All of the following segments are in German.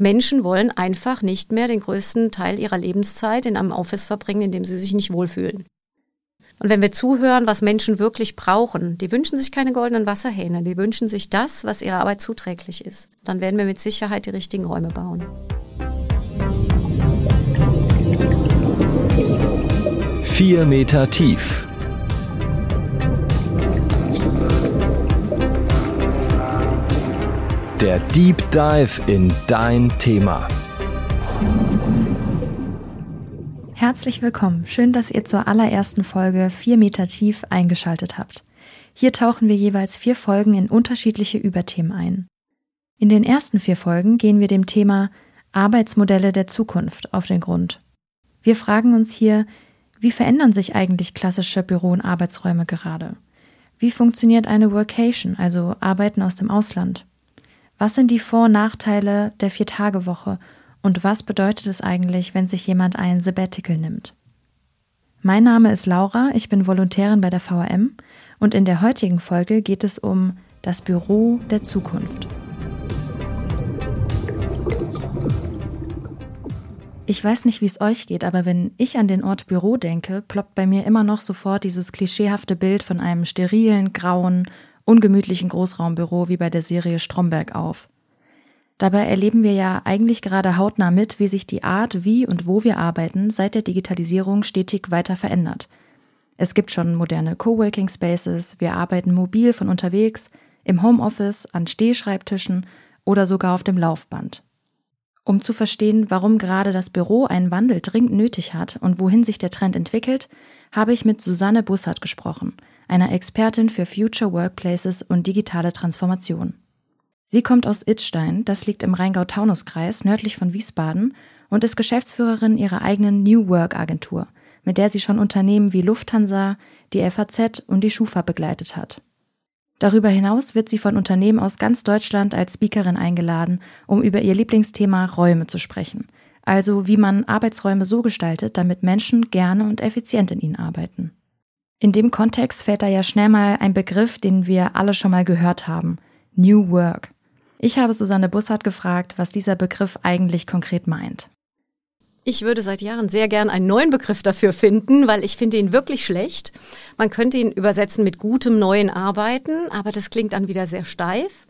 Menschen wollen einfach nicht mehr den größten Teil ihrer Lebenszeit in einem Office verbringen, in dem sie sich nicht wohlfühlen. Und wenn wir zuhören, was Menschen wirklich brauchen, die wünschen sich keine goldenen Wasserhähne, die wünschen sich das, was ihrer Arbeit zuträglich ist. Dann werden wir mit Sicherheit die richtigen Räume bauen. Vier Meter tief. Der Deep Dive in dein Thema. Herzlich willkommen. Schön, dass ihr zur allerersten Folge 4 Meter tief eingeschaltet habt. Hier tauchen wir jeweils vier Folgen in unterschiedliche Überthemen ein. In den ersten vier Folgen gehen wir dem Thema Arbeitsmodelle der Zukunft auf den Grund. Wir fragen uns hier, wie verändern sich eigentlich klassische Büro- und Arbeitsräume gerade? Wie funktioniert eine Workation, also Arbeiten aus dem Ausland? Was sind die Vor- und Nachteile der Vier-Tage-Woche und was bedeutet es eigentlich, wenn sich jemand ein Sabbatical nimmt? Mein Name ist Laura, ich bin Volontärin bei der VRM und in der heutigen Folge geht es um das Büro der Zukunft. Ich weiß nicht, wie es euch geht, aber wenn ich an den Ort Büro denke, ploppt bei mir immer noch sofort dieses klischeehafte Bild von einem sterilen, grauen, ungemütlichen Großraumbüro wie bei der Serie Stromberg auf. Dabei erleben wir ja eigentlich gerade hautnah mit, wie sich die Art, wie und wo wir arbeiten, seit der Digitalisierung stetig weiter verändert. Es gibt schon moderne Coworking Spaces, wir arbeiten mobil von unterwegs, im Homeoffice, an Stehschreibtischen oder sogar auf dem Laufband. Um zu verstehen, warum gerade das Büro einen Wandel dringend nötig hat und wohin sich der Trend entwickelt, habe ich mit Susanne Bussard gesprochen, einer Expertin für Future Workplaces und digitale Transformation. Sie kommt aus Itzstein, das liegt im Rheingau-Taunus-Kreis nördlich von Wiesbaden und ist Geschäftsführerin ihrer eigenen New Work Agentur, mit der sie schon Unternehmen wie Lufthansa, die FAZ und die Schufa begleitet hat. Darüber hinaus wird sie von Unternehmen aus ganz Deutschland als Speakerin eingeladen, um über ihr Lieblingsthema Räume zu sprechen, also wie man Arbeitsräume so gestaltet, damit Menschen gerne und effizient in ihnen arbeiten. In dem Kontext fällt da ja schnell mal ein Begriff, den wir alle schon mal gehört haben. New Work. Ich habe Susanne Bussard gefragt, was dieser Begriff eigentlich konkret meint. Ich würde seit Jahren sehr gern einen neuen Begriff dafür finden, weil ich finde ihn wirklich schlecht. Man könnte ihn übersetzen mit gutem neuen Arbeiten, aber das klingt dann wieder sehr steif.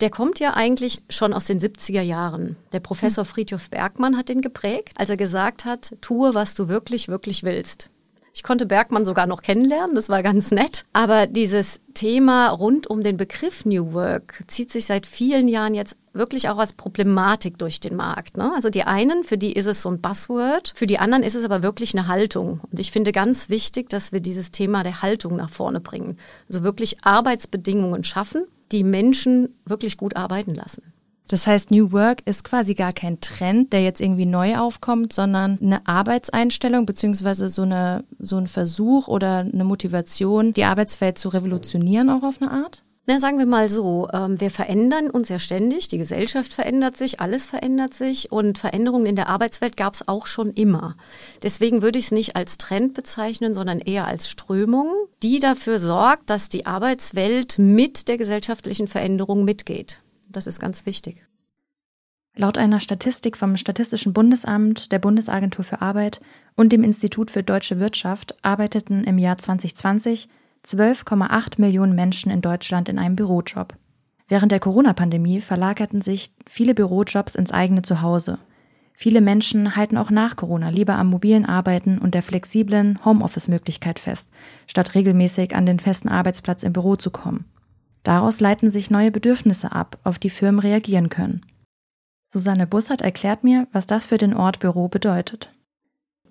Der kommt ja eigentlich schon aus den 70er Jahren. Der Professor Friedhof Bergmann hat den geprägt, als er gesagt hat, tue, was du wirklich, wirklich willst. Ich konnte Bergmann sogar noch kennenlernen, das war ganz nett. Aber dieses Thema rund um den Begriff New Work zieht sich seit vielen Jahren jetzt wirklich auch als Problematik durch den Markt. Ne? Also die einen, für die ist es so ein Buzzword, für die anderen ist es aber wirklich eine Haltung. Und ich finde ganz wichtig, dass wir dieses Thema der Haltung nach vorne bringen. Also wirklich Arbeitsbedingungen schaffen, die Menschen wirklich gut arbeiten lassen. Das heißt, New Work ist quasi gar kein Trend, der jetzt irgendwie neu aufkommt, sondern eine Arbeitseinstellung beziehungsweise so so ein Versuch oder eine Motivation, die Arbeitswelt zu revolutionieren auch auf eine Art? Na, sagen wir mal so, ähm, wir verändern uns ja ständig, die Gesellschaft verändert sich, alles verändert sich und Veränderungen in der Arbeitswelt gab es auch schon immer. Deswegen würde ich es nicht als Trend bezeichnen, sondern eher als Strömung, die dafür sorgt, dass die Arbeitswelt mit der gesellschaftlichen Veränderung mitgeht. Das ist ganz wichtig. Laut einer Statistik vom Statistischen Bundesamt, der Bundesagentur für Arbeit und dem Institut für deutsche Wirtschaft arbeiteten im Jahr 2020 12,8 Millionen Menschen in Deutschland in einem Bürojob. Während der Corona-Pandemie verlagerten sich viele Bürojobs ins eigene Zuhause. Viele Menschen halten auch nach Corona lieber am mobilen Arbeiten und der flexiblen Homeoffice-Möglichkeit fest, statt regelmäßig an den festen Arbeitsplatz im Büro zu kommen. Daraus leiten sich neue Bedürfnisse ab, auf die Firmen reagieren können. Susanne Bussert erklärt mir, was das für den Ort Büro bedeutet.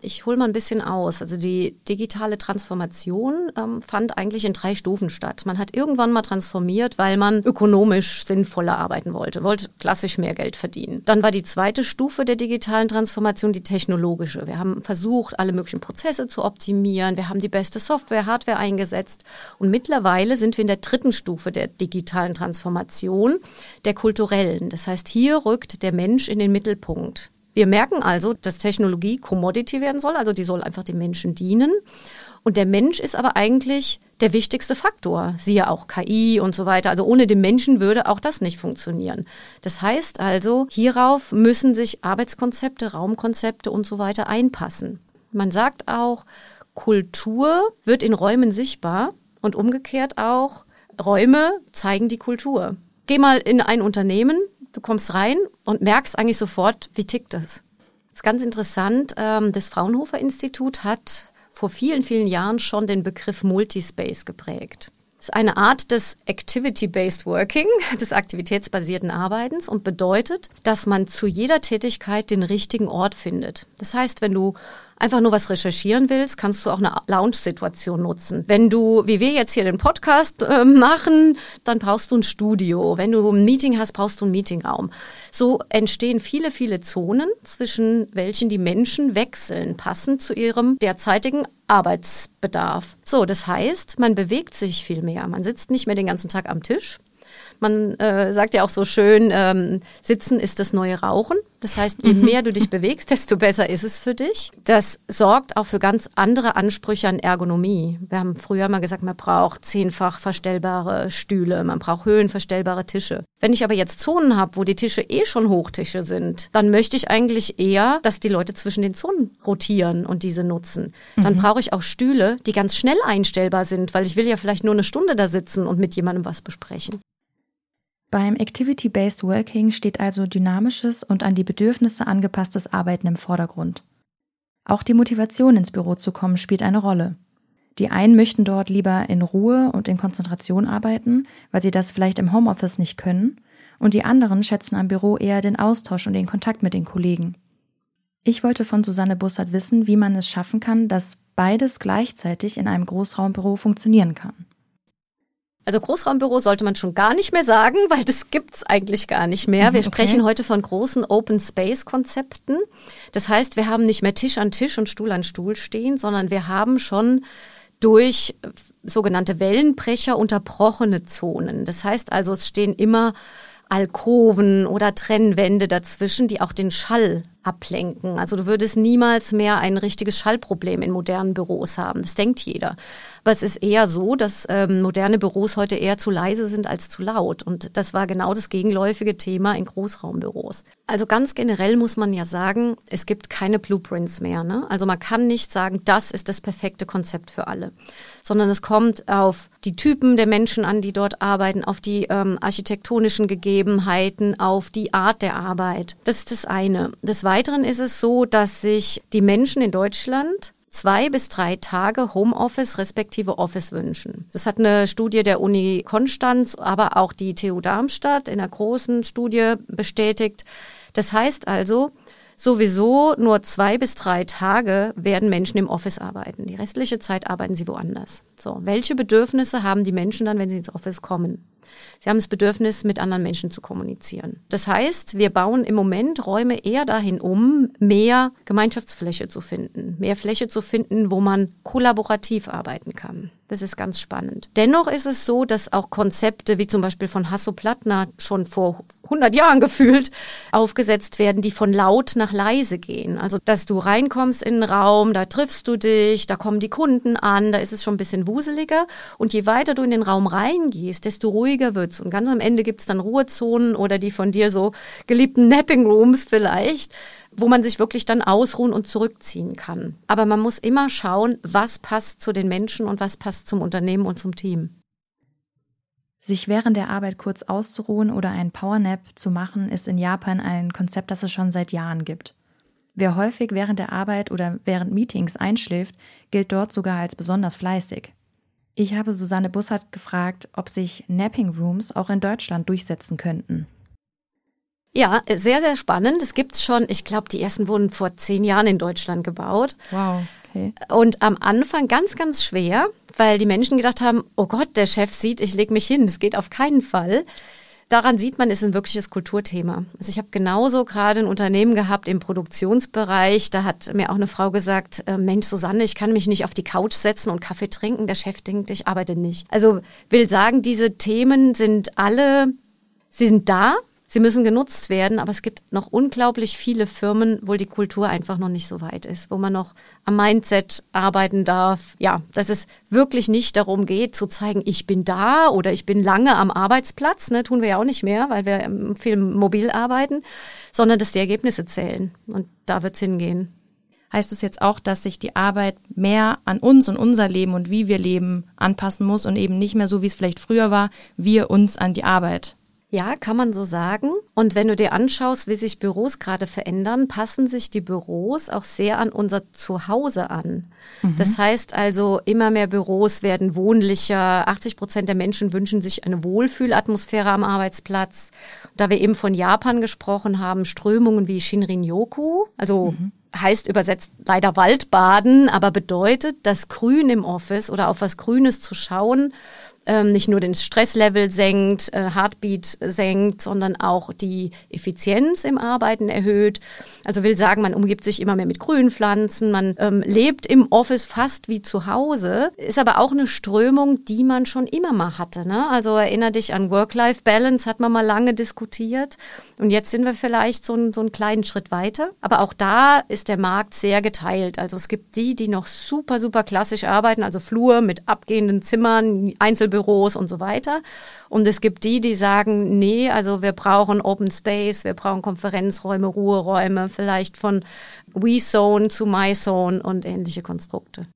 Ich hole mal ein bisschen aus. Also die digitale Transformation ähm, fand eigentlich in drei Stufen statt. Man hat irgendwann mal transformiert, weil man ökonomisch sinnvoller arbeiten wollte, wollte klassisch mehr Geld verdienen. Dann war die zweite Stufe der digitalen Transformation die technologische. Wir haben versucht, alle möglichen Prozesse zu optimieren. Wir haben die beste Software, Hardware eingesetzt. Und mittlerweile sind wir in der dritten Stufe der digitalen Transformation, der kulturellen. Das heißt, hier rückt der Mensch in den Mittelpunkt. Wir merken also, dass Technologie Commodity werden soll, also die soll einfach den Menschen dienen. Und der Mensch ist aber eigentlich der wichtigste Faktor. Siehe auch KI und so weiter. Also ohne den Menschen würde auch das nicht funktionieren. Das heißt also, hierauf müssen sich Arbeitskonzepte, Raumkonzepte und so weiter einpassen. Man sagt auch, Kultur wird in Räumen sichtbar und umgekehrt auch, Räume zeigen die Kultur. Geh mal in ein Unternehmen, du kommst rein und merkst eigentlich sofort, wie tickt das. Das ist ganz interessant. Ähm, das Fraunhofer Institut hat vor vielen, vielen Jahren schon den Begriff Multispace geprägt. Das ist eine Art des Activity-Based Working, des aktivitätsbasierten Arbeitens und bedeutet, dass man zu jeder Tätigkeit den richtigen Ort findet. Das heißt, wenn du einfach nur was recherchieren willst, kannst du auch eine Lounge-Situation nutzen. Wenn du, wie wir jetzt hier den Podcast äh, machen, dann brauchst du ein Studio. Wenn du ein Meeting hast, brauchst du einen Meetingraum. So entstehen viele, viele Zonen, zwischen welchen die Menschen wechseln, passend zu ihrem derzeitigen Arbeitsbedarf. So, das heißt, man bewegt sich viel mehr. Man sitzt nicht mehr den ganzen Tag am Tisch, man äh, sagt ja auch so schön, ähm, Sitzen ist das neue Rauchen. Das heißt, je mhm. mehr du dich bewegst, desto besser ist es für dich. Das sorgt auch für ganz andere Ansprüche an Ergonomie. Wir haben früher mal gesagt, man braucht zehnfach verstellbare Stühle, man braucht höhenverstellbare Tische. Wenn ich aber jetzt Zonen habe, wo die Tische eh schon Hochtische sind, dann möchte ich eigentlich eher, dass die Leute zwischen den Zonen rotieren und diese nutzen. Dann mhm. brauche ich auch Stühle, die ganz schnell einstellbar sind, weil ich will ja vielleicht nur eine Stunde da sitzen und mit jemandem was besprechen. Beim Activity-Based Working steht also dynamisches und an die Bedürfnisse angepasstes Arbeiten im Vordergrund. Auch die Motivation ins Büro zu kommen spielt eine Rolle. Die einen möchten dort lieber in Ruhe und in Konzentration arbeiten, weil sie das vielleicht im Homeoffice nicht können, und die anderen schätzen am Büro eher den Austausch und den Kontakt mit den Kollegen. Ich wollte von Susanne Bussard wissen, wie man es schaffen kann, dass beides gleichzeitig in einem Großraumbüro funktionieren kann. Also Großraumbüro sollte man schon gar nicht mehr sagen, weil das gibt's eigentlich gar nicht mehr. Wir mhm, okay. sprechen heute von großen Open Space Konzepten. Das heißt, wir haben nicht mehr Tisch an Tisch und Stuhl an Stuhl stehen, sondern wir haben schon durch sogenannte Wellenbrecher unterbrochene Zonen. Das heißt also, es stehen immer Alkoven oder Trennwände dazwischen, die auch den Schall ablenken. Also du würdest niemals mehr ein richtiges Schallproblem in modernen Büros haben. Das denkt jeder. Aber es ist eher so, dass ähm, moderne Büros heute eher zu leise sind als zu laut. Und das war genau das gegenläufige Thema in Großraumbüros. Also ganz generell muss man ja sagen, es gibt keine Blueprints mehr. Ne? Also man kann nicht sagen, das ist das perfekte Konzept für alle, sondern es kommt auf die Typen der Menschen an, die dort arbeiten, auf die ähm, architektonischen Gegebenheiten, auf die Art der Arbeit. Das ist das eine. Des Weiteren ist es so, dass sich die Menschen in Deutschland zwei bis drei Tage Homeoffice respektive Office wünschen. Das hat eine Studie der Uni Konstanz, aber auch die TU Darmstadt in einer großen Studie bestätigt. Das heißt also, sowieso nur zwei bis drei Tage werden Menschen im Office arbeiten. Die restliche Zeit arbeiten sie woanders. So, welche Bedürfnisse haben die Menschen dann, wenn sie ins Office kommen? Sie haben das Bedürfnis, mit anderen Menschen zu kommunizieren. Das heißt, wir bauen im Moment Räume eher dahin um, mehr Gemeinschaftsfläche zu finden, mehr Fläche zu finden, wo man kollaborativ arbeiten kann. Das ist ganz spannend. Dennoch ist es so, dass auch Konzepte wie zum Beispiel von Hasso Plattner schon vor 100 Jahren gefühlt aufgesetzt werden, die von laut nach leise gehen. Also, dass du reinkommst in den Raum, da triffst du dich, da kommen die Kunden an, da ist es schon ein bisschen wuseliger. Und je weiter du in den Raum reingehst, desto ruhiger wird's. Und ganz am Ende gibt's dann Ruhezonen oder die von dir so geliebten Napping Rooms vielleicht wo man sich wirklich dann ausruhen und zurückziehen kann. Aber man muss immer schauen, was passt zu den Menschen und was passt zum Unternehmen und zum Team. Sich während der Arbeit kurz auszuruhen oder einen Powernap zu machen, ist in Japan ein Konzept, das es schon seit Jahren gibt. Wer häufig während der Arbeit oder während Meetings einschläft, gilt dort sogar als besonders fleißig. Ich habe Susanne Bussard gefragt, ob sich Napping Rooms auch in Deutschland durchsetzen könnten. Ja, sehr, sehr spannend. Es gibt's schon, ich glaube, die ersten wurden vor zehn Jahren in Deutschland gebaut. Wow. Okay. Und am Anfang ganz, ganz schwer, weil die Menschen gedacht haben, oh Gott, der Chef sieht, ich leg mich hin. Das geht auf keinen Fall. Daran sieht man, es ist ein wirkliches Kulturthema. Also ich habe genauso gerade ein Unternehmen gehabt im Produktionsbereich. Da hat mir auch eine Frau gesagt, äh, Mensch, Susanne, ich kann mich nicht auf die Couch setzen und Kaffee trinken. Der Chef denkt, ich arbeite nicht. Also will sagen, diese Themen sind alle, sie sind da, Sie müssen genutzt werden, aber es gibt noch unglaublich viele Firmen, wo die Kultur einfach noch nicht so weit ist, wo man noch am Mindset arbeiten darf. Ja, dass es wirklich nicht darum geht, zu zeigen, ich bin da oder ich bin lange am Arbeitsplatz, ne, tun wir ja auch nicht mehr, weil wir viel mobil arbeiten, sondern dass die Ergebnisse zählen. Und da wird es hingehen. Heißt es jetzt auch, dass sich die Arbeit mehr an uns und unser Leben und wie wir leben anpassen muss und eben nicht mehr so, wie es vielleicht früher war, wir uns an die Arbeit? Ja, kann man so sagen. Und wenn du dir anschaust, wie sich Büros gerade verändern, passen sich die Büros auch sehr an unser Zuhause an. Mhm. Das heißt also, immer mehr Büros werden wohnlicher. 80 Prozent der Menschen wünschen sich eine Wohlfühlatmosphäre am Arbeitsplatz. Da wir eben von Japan gesprochen haben, Strömungen wie Shinrin-yoku, also mhm heißt übersetzt leider Waldbaden, aber bedeutet, das Grün im Office oder auf was Grünes zu schauen ähm, nicht nur den Stresslevel senkt, äh, Heartbeat senkt, sondern auch die Effizienz im Arbeiten erhöht. Also will sagen, man umgibt sich immer mehr mit Grünpflanzen, man ähm, lebt im Office fast wie zu Hause, ist aber auch eine Strömung, die man schon immer mal hatte. Ne? Also erinnere dich an Work-Life-Balance, hat man mal lange diskutiert und jetzt sind wir vielleicht so, so einen kleinen Schritt weiter. Aber auch da ist der Markt sehr geteilt. Also es gibt die, die noch super, super klassisch arbeiten, also Flur mit abgehenden Zimmern, Einzelbüros, Büros und so weiter. Und es gibt die, die sagen, nee, also wir brauchen Open Space, wir brauchen Konferenzräume, Ruheräume, vielleicht von WeZone zu MyZone und ähnliche Konstrukte.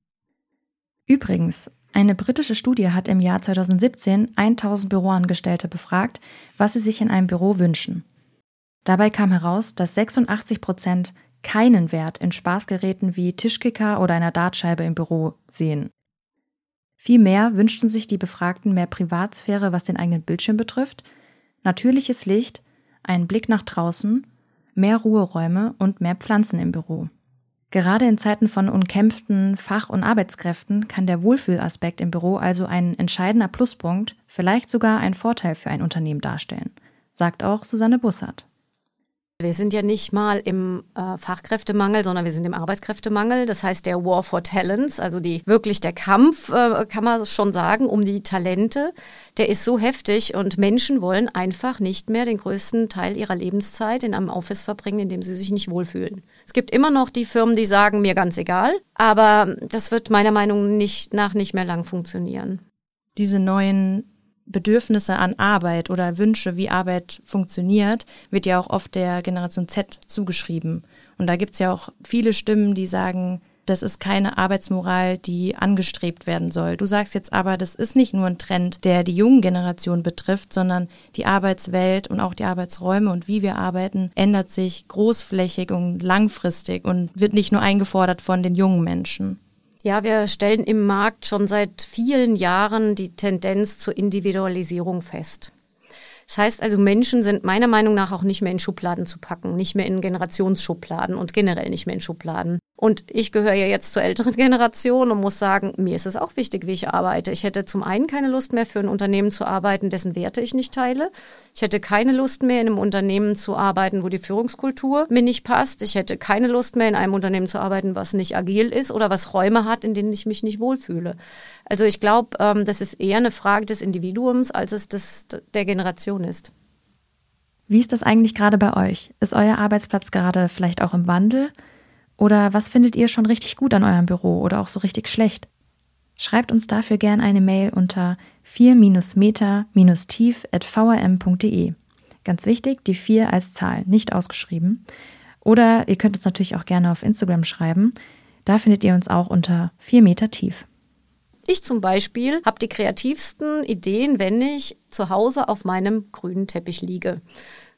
Übrigens, eine britische Studie hat im Jahr 2017 1000 Büroangestellte befragt, was sie sich in einem Büro wünschen. Dabei kam heraus, dass 86 Prozent keinen Wert in Spaßgeräten wie Tischkicker oder einer Dartscheibe im Büro sehen. Vielmehr wünschten sich die Befragten mehr Privatsphäre, was den eigenen Bildschirm betrifft, natürliches Licht, einen Blick nach draußen, mehr Ruheräume und mehr Pflanzen im Büro. Gerade in Zeiten von umkämpften Fach- und Arbeitskräften kann der Wohlfühlaspekt im Büro also ein entscheidender Pluspunkt, vielleicht sogar ein Vorteil für ein Unternehmen darstellen, sagt auch Susanne Bussard. Wir sind ja nicht mal im äh, Fachkräftemangel, sondern wir sind im Arbeitskräftemangel. Das heißt, der War for Talents, also die wirklich der Kampf, äh, kann man schon sagen, um die Talente, der ist so heftig und Menschen wollen einfach nicht mehr den größten Teil ihrer Lebenszeit in einem Office verbringen, in dem sie sich nicht wohlfühlen. Es gibt immer noch die Firmen, die sagen, mir ganz egal, aber das wird meiner Meinung nach nicht mehr lang funktionieren. Diese neuen Bedürfnisse an Arbeit oder Wünsche, wie Arbeit funktioniert, wird ja auch oft der Generation Z zugeschrieben. Und da gibt's ja auch viele Stimmen, die sagen, das ist keine Arbeitsmoral, die angestrebt werden soll. Du sagst jetzt aber, das ist nicht nur ein Trend, der die jungen Generation betrifft, sondern die Arbeitswelt und auch die Arbeitsräume und wie wir arbeiten ändert sich großflächig und langfristig und wird nicht nur eingefordert von den jungen Menschen. Ja, wir stellen im Markt schon seit vielen Jahren die Tendenz zur Individualisierung fest. Das heißt also, Menschen sind meiner Meinung nach auch nicht mehr in Schubladen zu packen, nicht mehr in Generationsschubladen und generell nicht mehr in Schubladen. Und ich gehöre ja jetzt zur älteren Generation und muss sagen, mir ist es auch wichtig, wie ich arbeite. Ich hätte zum einen keine Lust mehr für ein Unternehmen zu arbeiten, dessen Werte ich nicht teile. Ich hätte keine Lust mehr in einem Unternehmen zu arbeiten, wo die Führungskultur mir nicht passt. Ich hätte keine Lust mehr in einem Unternehmen zu arbeiten, was nicht agil ist oder was Räume hat, in denen ich mich nicht wohlfühle. Also ich glaube, ähm, das ist eher eine Frage des Individuums, als es des, der Generation ist. Wie ist das eigentlich gerade bei euch? Ist euer Arbeitsplatz gerade vielleicht auch im Wandel? Oder was findet ihr schon richtig gut an eurem Büro oder auch so richtig schlecht? Schreibt uns dafür gern eine Mail unter 4-meter-tief.vrm.de. Ganz wichtig, die 4 als Zahl, nicht ausgeschrieben. Oder ihr könnt uns natürlich auch gerne auf Instagram schreiben. Da findet ihr uns auch unter 4 Meter tief. Ich zum Beispiel habe die kreativsten Ideen, wenn ich zu Hause auf meinem grünen Teppich liege,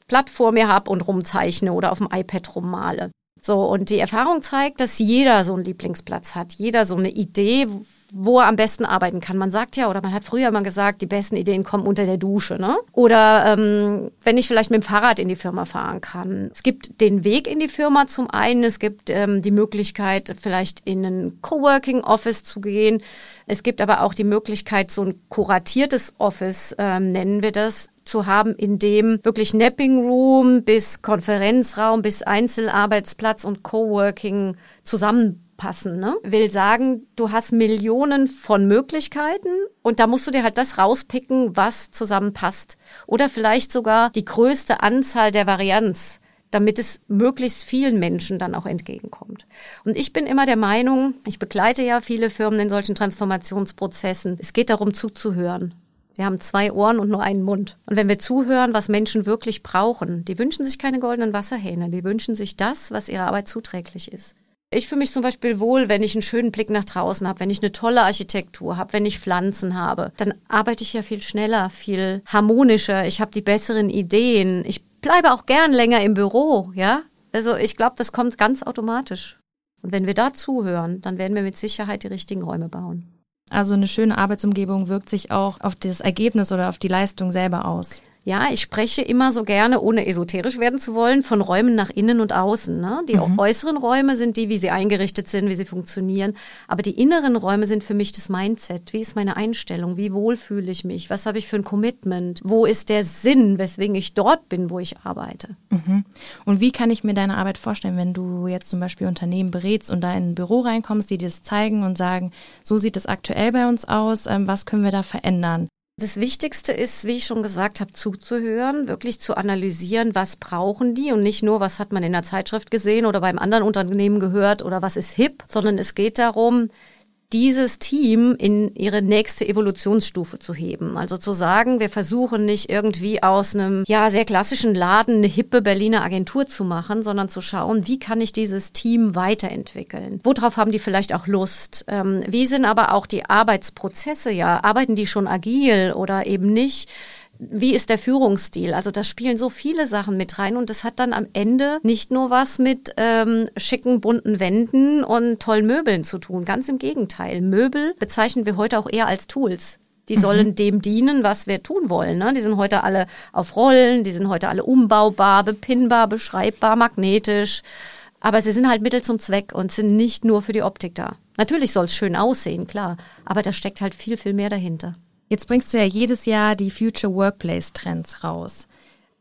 Blatt vor mir habe und rumzeichne oder auf dem iPad rummale. So, und die Erfahrung zeigt, dass jeder so einen Lieblingsplatz hat, jeder so eine Idee, wo er am besten arbeiten kann. Man sagt ja, oder man hat früher mal gesagt, die besten Ideen kommen unter der Dusche, ne? Oder ähm, wenn ich vielleicht mit dem Fahrrad in die Firma fahren kann. Es gibt den Weg in die Firma zum einen, es gibt ähm, die Möglichkeit, vielleicht in ein Coworking Office zu gehen. Es gibt aber auch die Möglichkeit, so ein kuratiertes Office, ähm, nennen wir das, zu haben, in dem wirklich Napping Room bis Konferenzraum bis Einzelarbeitsplatz und Coworking zusammen passen. Ne? Will sagen, du hast Millionen von Möglichkeiten und da musst du dir halt das rauspicken, was zusammenpasst. Oder vielleicht sogar die größte Anzahl der Varianz damit es möglichst vielen Menschen dann auch entgegenkommt. Und ich bin immer der Meinung, ich begleite ja viele Firmen in solchen Transformationsprozessen, es geht darum zuzuhören. Wir haben zwei Ohren und nur einen Mund. Und wenn wir zuhören, was Menschen wirklich brauchen, die wünschen sich keine goldenen Wasserhähne, die wünschen sich das, was ihrer Arbeit zuträglich ist. Ich fühle mich zum Beispiel wohl, wenn ich einen schönen Blick nach draußen habe, wenn ich eine tolle Architektur habe, wenn ich Pflanzen habe. Dann arbeite ich ja viel schneller, viel harmonischer. Ich habe die besseren Ideen. Ich bleibe auch gern länger im Büro, ja. Also ich glaube, das kommt ganz automatisch. Und wenn wir da zuhören, dann werden wir mit Sicherheit die richtigen Räume bauen. Also eine schöne Arbeitsumgebung wirkt sich auch auf das Ergebnis oder auf die Leistung selber aus. Ja, ich spreche immer so gerne, ohne esoterisch werden zu wollen, von Räumen nach innen und außen. Ne? Die mhm. äußeren Räume sind die, wie sie eingerichtet sind, wie sie funktionieren. Aber die inneren Räume sind für mich das Mindset. Wie ist meine Einstellung? Wie wohl fühle ich mich? Was habe ich für ein Commitment? Wo ist der Sinn, weswegen ich dort bin, wo ich arbeite? Mhm. Und wie kann ich mir deine Arbeit vorstellen, wenn du jetzt zum Beispiel Unternehmen berätst und da in ein Büro reinkommst, die dir das zeigen und sagen, so sieht es aktuell bei uns aus, ähm, was können wir da verändern? Das Wichtigste ist, wie ich schon gesagt habe, zuzuhören, wirklich zu analysieren, was brauchen die und nicht nur, was hat man in der Zeitschrift gesehen oder beim anderen Unternehmen gehört oder was ist hip, sondern es geht darum, dieses Team in ihre nächste Evolutionsstufe zu heben. Also zu sagen, wir versuchen nicht irgendwie aus einem ja sehr klassischen Laden eine hippe Berliner Agentur zu machen, sondern zu schauen, wie kann ich dieses Team weiterentwickeln? Worauf haben die vielleicht auch Lust? Ähm, wie sind aber auch die Arbeitsprozesse? Ja, arbeiten die schon agil oder eben nicht? Wie ist der Führungsstil? Also da spielen so viele Sachen mit rein und das hat dann am Ende nicht nur was mit ähm, schicken bunten Wänden und tollen Möbeln zu tun. Ganz im Gegenteil. Möbel bezeichnen wir heute auch eher als Tools. Die mhm. sollen dem dienen, was wir tun wollen. Ne? Die sind heute alle auf Rollen, die sind heute alle umbaubar, bepinnbar, beschreibbar, magnetisch. Aber sie sind halt Mittel zum Zweck und sind nicht nur für die Optik da. Natürlich soll es schön aussehen, klar, aber da steckt halt viel, viel mehr dahinter. Jetzt bringst du ja jedes Jahr die Future Workplace Trends raus.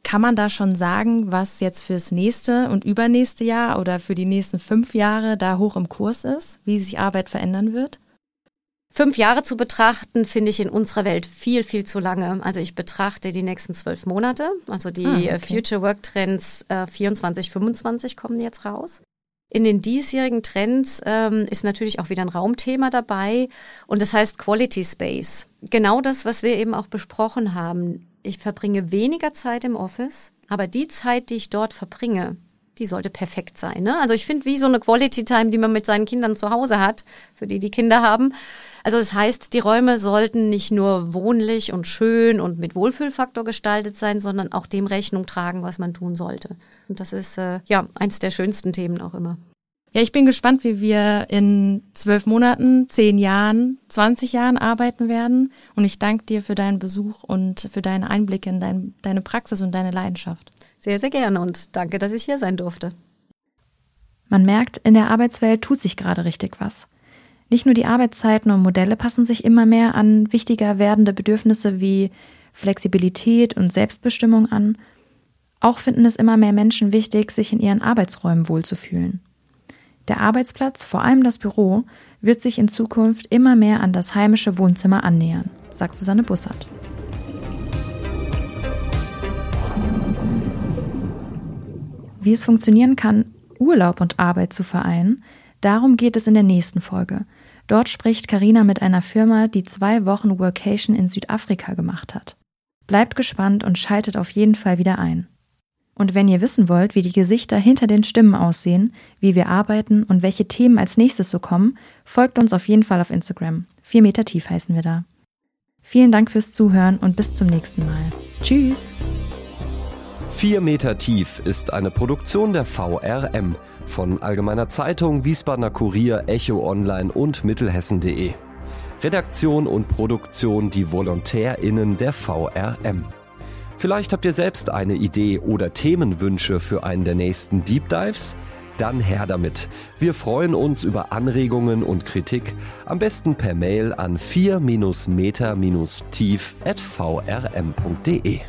Kann man da schon sagen, was jetzt fürs nächste und übernächste Jahr oder für die nächsten fünf Jahre da hoch im Kurs ist, wie sich Arbeit verändern wird? Fünf Jahre zu betrachten, finde ich in unserer Welt viel, viel zu lange. Also ich betrachte die nächsten zwölf Monate. Also die ah, okay. Future Work Trends äh, 24, 25 kommen jetzt raus. In den diesjährigen Trends ähm, ist natürlich auch wieder ein Raumthema dabei und das heißt Quality Space. Genau das, was wir eben auch besprochen haben. Ich verbringe weniger Zeit im Office, aber die Zeit, die ich dort verbringe, die sollte perfekt sein. Ne? Also ich finde, wie so eine Quality Time, die man mit seinen Kindern zu Hause hat, für die die Kinder haben. Also das heißt, die Räume sollten nicht nur wohnlich und schön und mit Wohlfühlfaktor gestaltet sein, sondern auch dem Rechnung tragen, was man tun sollte. Und das ist äh, ja eins der schönsten Themen auch immer. Ja, ich bin gespannt, wie wir in zwölf Monaten, zehn Jahren, 20 Jahren arbeiten werden. Und ich danke dir für deinen Besuch und für deine Einblicke in dein, deine Praxis und deine Leidenschaft. Sehr, sehr gerne und danke, dass ich hier sein durfte. Man merkt, in der Arbeitswelt tut sich gerade richtig was. Nicht nur die Arbeitszeiten und Modelle passen sich immer mehr an wichtiger werdende Bedürfnisse wie Flexibilität und Selbstbestimmung an, auch finden es immer mehr Menschen wichtig, sich in ihren Arbeitsräumen wohlzufühlen. Der Arbeitsplatz, vor allem das Büro, wird sich in Zukunft immer mehr an das heimische Wohnzimmer annähern, sagt Susanne Bussard. Wie es funktionieren kann, Urlaub und Arbeit zu vereinen, darum geht es in der nächsten Folge. Dort spricht Karina mit einer Firma, die zwei Wochen Workation in Südafrika gemacht hat. Bleibt gespannt und schaltet auf jeden Fall wieder ein. Und wenn ihr wissen wollt, wie die Gesichter hinter den Stimmen aussehen, wie wir arbeiten und welche Themen als nächstes so kommen, folgt uns auf jeden Fall auf Instagram. Vier Meter tief heißen wir da. Vielen Dank fürs Zuhören und bis zum nächsten Mal. Tschüss! Vier Meter tief ist eine Produktion der VRM von Allgemeiner Zeitung, Wiesbadener Kurier, Echo Online und Mittelhessen.de. Redaktion und Produktion die VolontärInnen der VRM. Vielleicht habt ihr selbst eine Idee oder Themenwünsche für einen der nächsten Deep Dives? Dann her damit. Wir freuen uns über Anregungen und Kritik, am besten per Mail an 4-meter-tief at vrm.de.